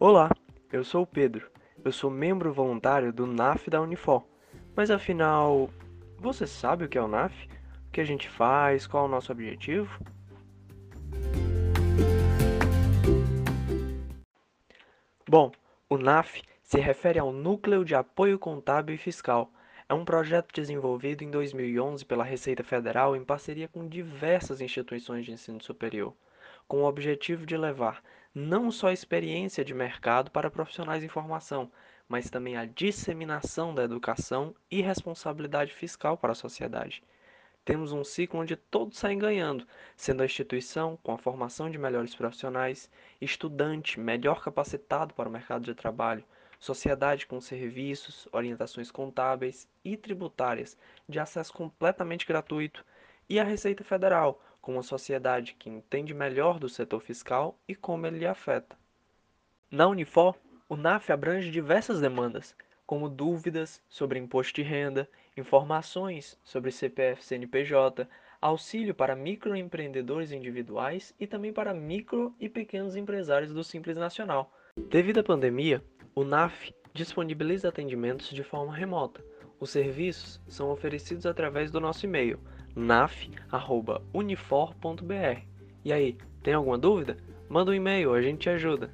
Olá, eu sou o Pedro. Eu sou membro voluntário do NAF da Unifor. Mas afinal, você sabe o que é o NAF? O que a gente faz? Qual é o nosso objetivo? Bom, o NAF se refere ao Núcleo de Apoio Contábil e Fiscal. É um projeto desenvolvido em 2011 pela Receita Federal em parceria com diversas instituições de ensino superior, com o objetivo de levar não só a experiência de mercado para profissionais em formação, mas também a disseminação da educação e responsabilidade fiscal para a sociedade. Temos um ciclo onde todos saem ganhando, sendo a instituição com a formação de melhores profissionais, estudante melhor capacitado para o mercado de trabalho, sociedade com serviços, orientações contábeis e tributárias de acesso completamente gratuito, e a Receita Federal, com uma sociedade que entende melhor do setor fiscal e como ele lhe afeta. Na Unifor, o NAF abrange diversas demandas, como dúvidas sobre imposto de renda, informações sobre CPF CNPJ, auxílio para microempreendedores individuais e também para micro e pequenos empresários do Simples Nacional. Devido à pandemia, o NAF disponibiliza atendimentos de forma remota. Os serviços são oferecidos através do nosso e-mail naf@unifor.br. E aí, tem alguma dúvida? Manda um e-mail, a gente te ajuda.